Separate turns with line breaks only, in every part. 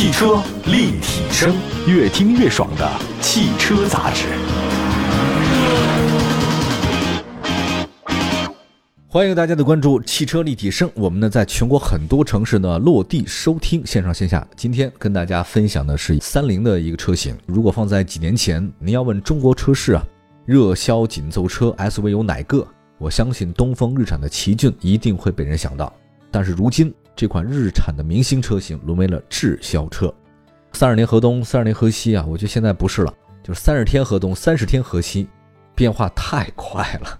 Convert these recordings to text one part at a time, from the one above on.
汽车立体声，越听越爽的汽车杂志。欢迎大家的关注，汽车立体声。我们呢，在全国很多城市呢落地收听，线上线下。今天跟大家分享的是三菱的一个车型。如果放在几年前，您要问中国车市啊，热销紧凑车 SUV 有哪个？我相信东风日产的奇骏一定会被人想到。但是如今，这款日产的明星车型沦为了滞销车。三十年河东，三十年河西啊！我觉得现在不是了，就是三十天河东，三十天河西，变化太快了。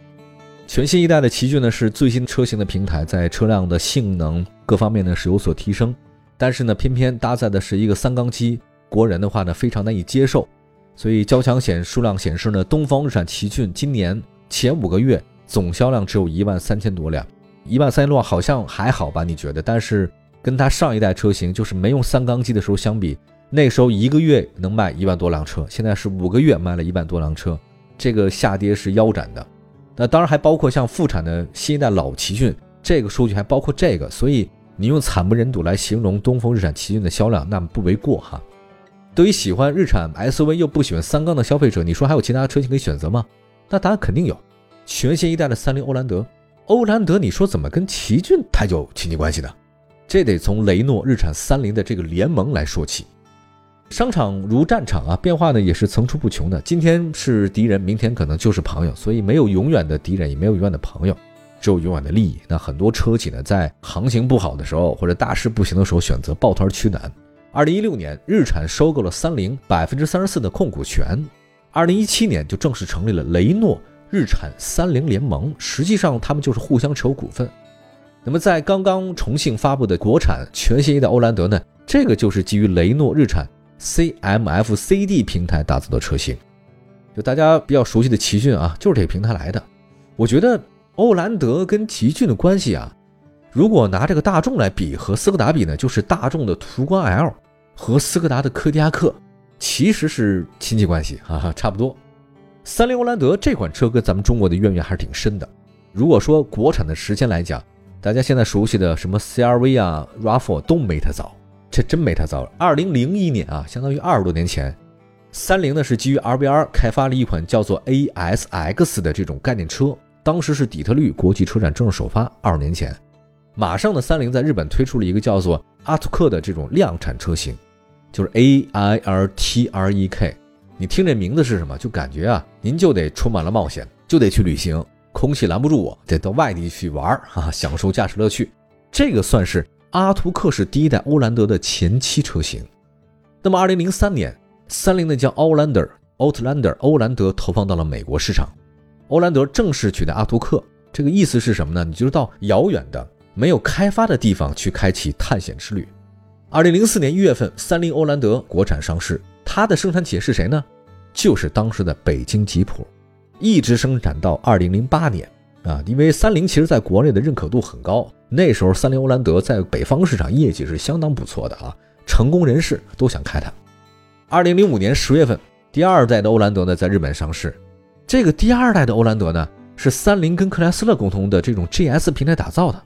全新一代的奇骏呢，是最新车型的平台，在车辆的性能各方面呢是有所提升，但是呢，偏偏搭载的是一个三缸机，国人的话呢非常难以接受，所以交强险数量显示呢，东风日产奇骏今年前五个月总销量只有一万三千多辆，一万三千多好像还好吧？你觉得？但是跟它上一代车型就是没用三缸机的时候相比，那时候一个月能卖一万多辆车，现在是五个月卖了一万多辆车，这个下跌是腰斩的。那当然还包括像复产的新一代老奇骏，这个数据还包括这个，所以你用惨不忍睹来形容东风日产奇骏的销量，那不为过哈。对于喜欢日产 SUV 又不喜欢三缸的消费者，你说还有其他车型可以选择吗？那答案肯定有，全新一代的三菱欧蓝德。欧蓝德，你说怎么跟奇骏太有亲戚关系呢？这得从雷诺、日产、三菱的这个联盟来说起。商场如战场啊，变化呢也是层出不穷的。今天是敌人，明天可能就是朋友，所以没有永远的敌人，也没有永远的朋友，只有永远的利益。那很多车企呢，在行情不好的时候或者大势不行的时候，选择抱团取暖。二零一六年，日产收购了三菱百分之三十四的控股权。二零一七年就正式成立了雷诺日产三菱联盟，实际上他们就是互相持有股份。那么在刚刚重庆发布的国产全新一代欧蓝德呢，这个就是基于雷诺日产。CMF-CD 平台打造的车型，就大家比较熟悉的奇骏啊，就是这个平台来的。我觉得欧蓝德跟奇骏的关系啊，如果拿这个大众来比和斯柯达比呢，就是大众的途观 L 和斯柯达的柯迪亚克其实是亲戚关系啊，差不多。三菱欧蓝德这款车跟咱们中国的渊源还是挺深的。如果说国产的时间来讲，大家现在熟悉的什么 CRV 啊、RAV4 都没它早。这真没它早。二零零一年啊，相当于二十多年前，三菱呢是基于 RBR 开发了一款叫做 ASX 的这种概念车，当时是底特律国际车展正式首发。二十年前，马上呢，三菱在日本推出了一个叫做阿图克的这种量产车型，就是 AIRTREK。你听这名字是什么？就感觉啊，您就得充满了冒险，就得去旅行，空气拦不住我，得到外地去玩儿啊，享受驾驶乐趣。这个算是。阿图克是第一代欧蓝德的前期车型。那么，二零零三年，三菱呢将 Outlander、Outlander、欧蓝德投放到了美国市场。欧蓝德正式取代阿图克，这个意思是什么呢？你就是到遥远的、没有开发的地方去开启探险之旅。二零零四年一月份，三菱欧蓝德国产上市，它的生产企业是谁呢？就是当时的北京吉普，一直生产到二零零八年。啊，因为三菱其实在国内的认可度很高，那时候三菱欧蓝德在北方市场业绩是相当不错的啊，成功人士都想开它。二零零五年十月份，第二代的欧蓝德呢在日本上市，这个第二代的欧蓝德呢是三菱跟克莱斯勒共同的这种 GS 平台打造的，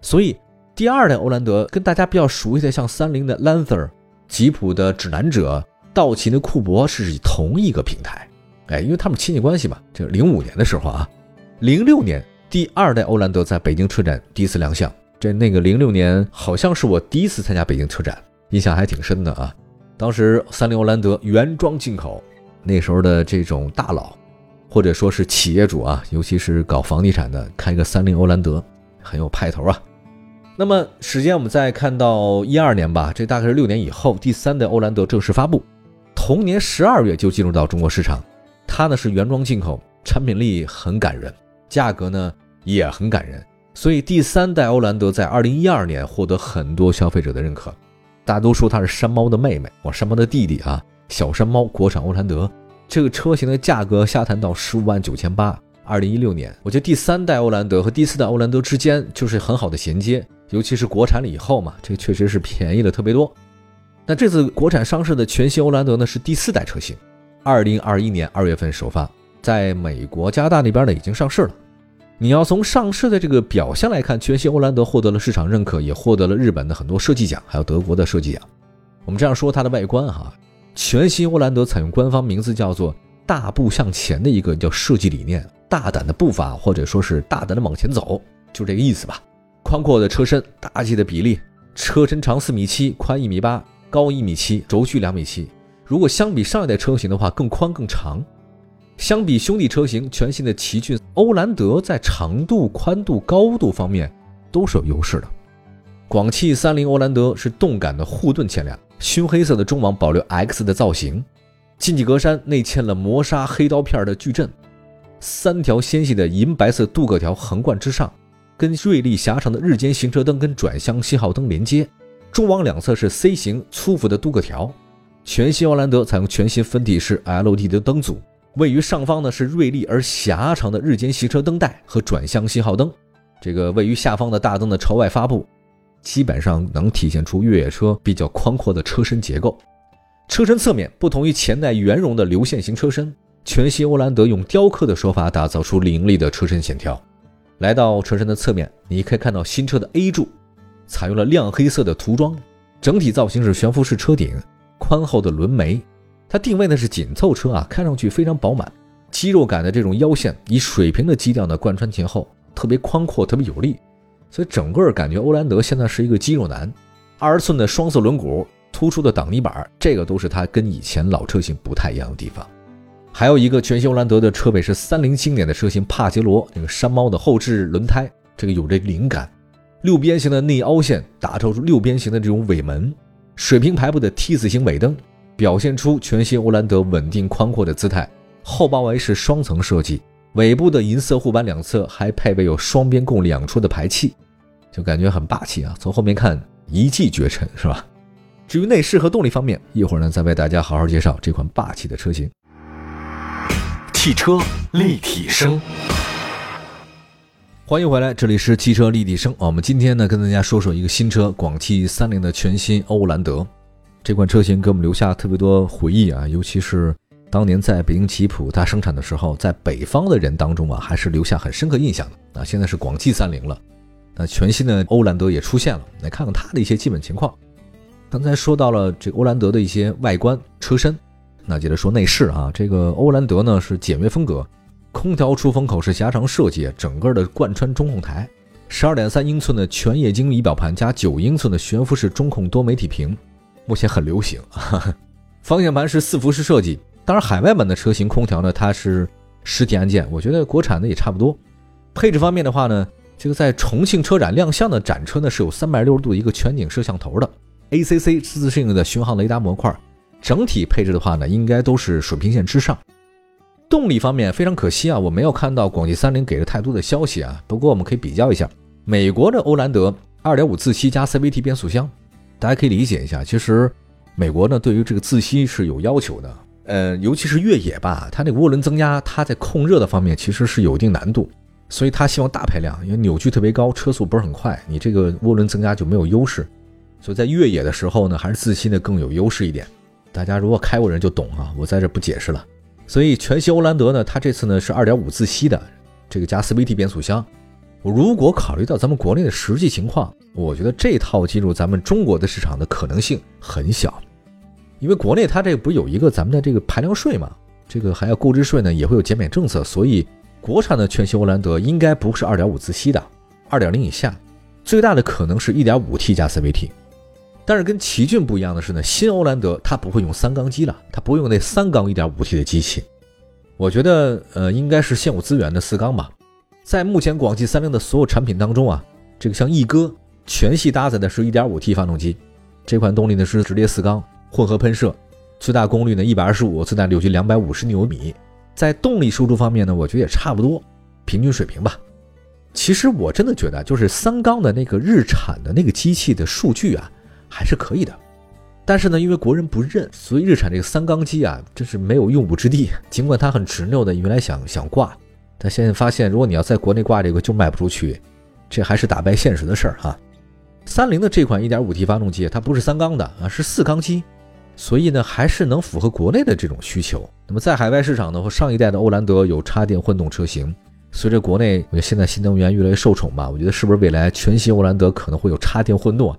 所以第二代欧蓝德跟大家比较熟悉的像三菱的 Lancer、吉普的指南者、道奇的库珀是同一个平台，哎，因为他们亲戚关系嘛，这零五年的时候啊。零六年，第二代欧蓝德在北京车展第一次亮相。这那个零六年好像是我第一次参加北京车展，印象还挺深的啊。当时三菱欧蓝德原装进口，那时候的这种大佬或者说是企业主啊，尤其是搞房地产的，开个三菱欧蓝德很有派头啊。那么时间我们再看到一二年吧，这大概是六年以后，第三代欧蓝德正式发布，同年十二月就进入到中国市场。它呢是原装进口，产品力很感人。价格呢也很感人，所以第三代欧蓝德在二零一二年获得很多消费者的认可。大家都说它是山猫的妹妹，我山猫的弟弟啊，小山猫国产欧蓝德这个车型的价格下探到十五万九千八。二零一六年，我觉得第三代欧蓝德和第四代欧蓝德之间就是很好的衔接，尤其是国产了以后嘛，这确实是便宜了特别多。那这次国产上市的全新欧蓝德呢是第四代车型，二零二一年二月份首发。在美国、加拿大那边呢，已经上市了。你要从上市的这个表象来看，全新欧蓝德获得了市场认可，也获得了日本的很多设计奖，还有德国的设计奖。我们这样说它的外观哈，全新欧蓝德采用官方名字叫做“大步向前”的一个叫设计理念，大胆的步伐或者说是大胆的往前走，就这个意思吧。宽阔的车身，大气的比例，车身长四米七，宽一米八，高一米七，轴距两米七。如果相比上一代车型的话，更宽更长。相比兄弟车型，全新的奇骏欧蓝德在长度、宽度、高度方面都是有优势的。广汽三菱欧蓝德是动感的护盾前脸，熏黑色的中网保留 X 的造型，进气格栅内嵌了磨砂黑刀片的矩阵，三条纤细的银白色镀铬条横贯之上，跟锐利狭长的日间行车灯跟转向信号灯连接。中网两侧是 C 型粗幅的镀铬条。全新欧蓝德采用全新分体式 LED 的灯组。位于上方呢是锐利而狭长的日间行车灯带和转向信号灯，这个位于下方的大灯的朝外发布，基本上能体现出越野车比较宽阔的车身结构。车身侧面不同于前代圆融的流线型车身，全新欧蓝德用雕刻的手法打造出凌厉的车身线条。来到车身的侧面，你可以看到新车的 A 柱采用了亮黑色的涂装，整体造型是悬浮式车顶，宽厚的轮眉。它定位呢是紧凑车啊，看上去非常饱满，肌肉感的这种腰线以水平的基调呢贯穿前后，特别宽阔，特别有力，所以整个感觉欧蓝德现在是一个肌肉男。二十寸的双色轮毂，突出的挡泥板，这个都是它跟以前老车型不太一样的地方。还有一个全新欧蓝德的车尾是三菱经典的车型帕杰罗，那个山猫的后置轮胎，这个有这灵感，六边形的内凹陷打造出六边形的这种尾门，水平排布的 T 字形尾灯。表现出全新欧蓝德稳定宽阔的姿态。后包围是双层设计，尾部的银色护板两侧还配备有双边共两出的排气，就感觉很霸气啊！从后面看一骑绝尘，是吧？至于内饰和动力方面，一会儿呢再为大家好好介绍这款霸气的车型。
汽车立体声，
欢迎回来，这里是汽车立体声。我们今天呢跟大家说说一个新车，广汽三菱的全新欧蓝德。这款车型给我们留下特别多回忆啊，尤其是当年在北京吉普它生产的时候，在北方的人当中啊，还是留下很深刻印象的啊。现在是广汽三菱了，那全新的欧蓝德也出现了，来看看它的一些基本情况。刚才说到了这欧蓝德的一些外观车身，那接着说内饰啊。这个欧蓝德呢是简约风格，空调出风口是狭长设计，整个的贯穿中控台，十二点三英寸的全液晶仪表盘加九英寸的悬浮式中控多媒体屏。目前很流行，方向盘是四辐式设计。当然，海外版的车型空调呢，它是实体按键。我觉得国产的也差不多。配置方面的话呢，这个在重庆车展亮相的展车呢，是有三百六十度一个全景摄像头的，ACC 自适应的巡航雷达模块。整体配置的话呢，应该都是水平线之上。动力方面非常可惜啊，我没有看到广汽三菱给了太多的消息啊。不过我们可以比较一下，美国的欧蓝德2.5自吸加 CVT 变速箱。大家可以理解一下，其实美国呢对于这个自吸是有要求的，呃，尤其是越野吧，它那个涡轮增压，它在控热的方面其实是有一定难度，所以它希望大排量，因为扭矩特别高，车速不是很快，你这个涡轮增压就没有优势，所以在越野的时候呢，还是自吸的更有优势一点。大家如果开过人就懂啊，我在这不解释了。所以全新欧蓝德呢，它这次呢是2.5自吸的，这个加 CVT 变速箱。如果考虑到咱们国内的实际情况，我觉得这套进入咱们中国的市场的可能性很小，因为国内它这不有一个咱们的这个排量税嘛，这个还要购置税呢，也会有减免政策，所以国产的全新欧蓝德应该不是2.5自吸的，2.0以下，最大的可能是一点五 T 加 CVT。但是跟奇骏不一样的是呢，新欧蓝德它不会用三缸机了，它不用那三缸一点五 T 的机器，我觉得呃应该是现有资源的四缸吧。在目前广汽三菱的所有产品当中啊，这个像翼哥全系搭载的是一点五 T 发动机，这款动力呢是直列四缸混合喷射，最大功率呢一百二十五，最大扭矩两百五十牛米。在动力输出方面呢，我觉得也差不多，平均水平吧。其实我真的觉得，就是三缸的那个日产的那个机器的数据啊，还是可以的。但是呢，因为国人不认，所以日产这个三缸机啊，真是没有用武之地。尽管它很执拗的，原来想想挂。但现在发现，如果你要在国内挂这个，就卖不出去，这还是打败现实的事儿哈。三菱的这款 1.5T 发动机，它不是三缸的啊，是四缸机，所以呢，还是能符合国内的这种需求。那么在海外市场呢，和上一代的欧蓝德有插电混动车型。随着国内，我觉得现在新能源越来越受宠吧，我觉得是不是未来全新欧蓝德可能会有插电混动啊，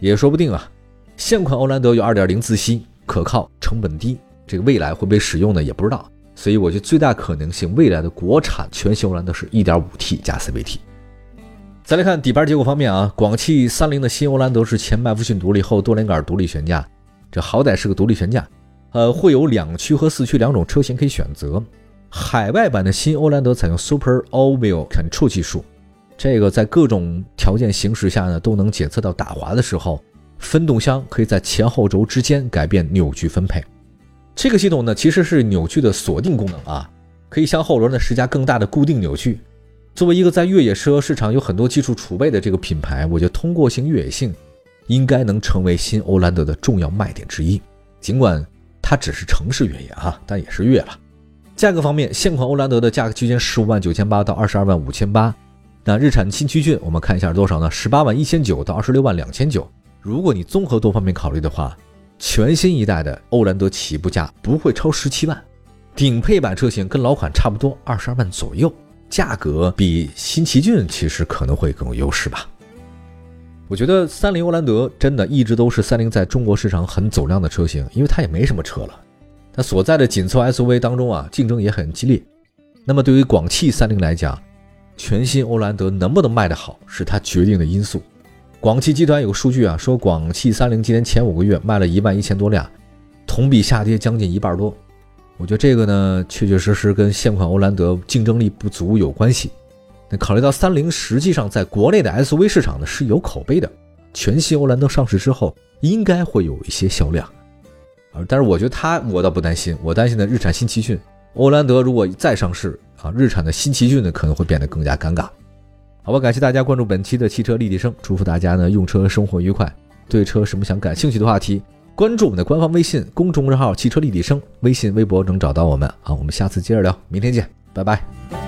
也说不定啊。现款欧蓝德有2.0自吸，可靠，成本低，这个未来会被使用呢也不知道。所以我觉得最大可能性，未来的国产全新欧蓝德是 1.5T 加 CVT。再来看底盘结构方面啊，广汽三菱的新欧蓝德是前麦弗逊独立，后多连杆独立悬架，这好歹是个独立悬架。呃，会有两驱和四驱两种车型可以选择。海外版的新欧蓝德采用 Super All Wheel Control 技术，这个在各种条件行驶下呢，都能检测到打滑的时候，分动箱可以在前后轴之间改变扭矩分配。这个系统呢，其实是扭矩的锁定功能啊，可以向后轮呢施加更大的固定扭矩。作为一个在越野车市场有很多技术储备的这个品牌，我觉得通过性、越野性应该能成为新欧蓝德的重要卖点之一。尽管它只是城市越野哈，但也是越了。价格方面，现款欧蓝德的价格区间十五万九千八到二十二万五千八。那日产新奇骏，我们看一下多少呢？十八万一千九到二十六万两千九。如果你综合多方面考虑的话，全新一代的欧蓝德起步价不会超十七万，顶配版车型跟老款差不多，二十二万左右，价格比新奇骏其实可能会更有优势吧。我觉得三菱欧蓝德真的一直都是三菱在中国市场很走量的车型，因为它也没什么车了，它所在的紧凑 SUV 当中啊，竞争也很激烈。那么对于广汽三菱来讲，全新欧蓝德能不能卖得好，是它决定的因素。广汽集团有个数据啊，说广汽三菱今年前五个月卖了一万一千多辆，同比下跌将近一半多。我觉得这个呢，确确实实跟现款欧蓝德竞争力不足有关系。那考虑到三菱实际上在国内的 SUV 市场呢是有口碑的，全新欧蓝德上市之后应该会有一些销量，啊，但是我觉得它我倒不担心，我担心的日产新奇骏、欧蓝德如果再上市啊，日产的新奇骏呢可能会变得更加尴尬。好吧，感谢大家关注本期的汽车立体声，祝福大家呢用车生活愉快。对车什么想感兴趣的话题，关注我们的官方微信公众账号“汽车立体声”，微信、微博能找到我们好。我们下次接着聊，明天见，拜拜。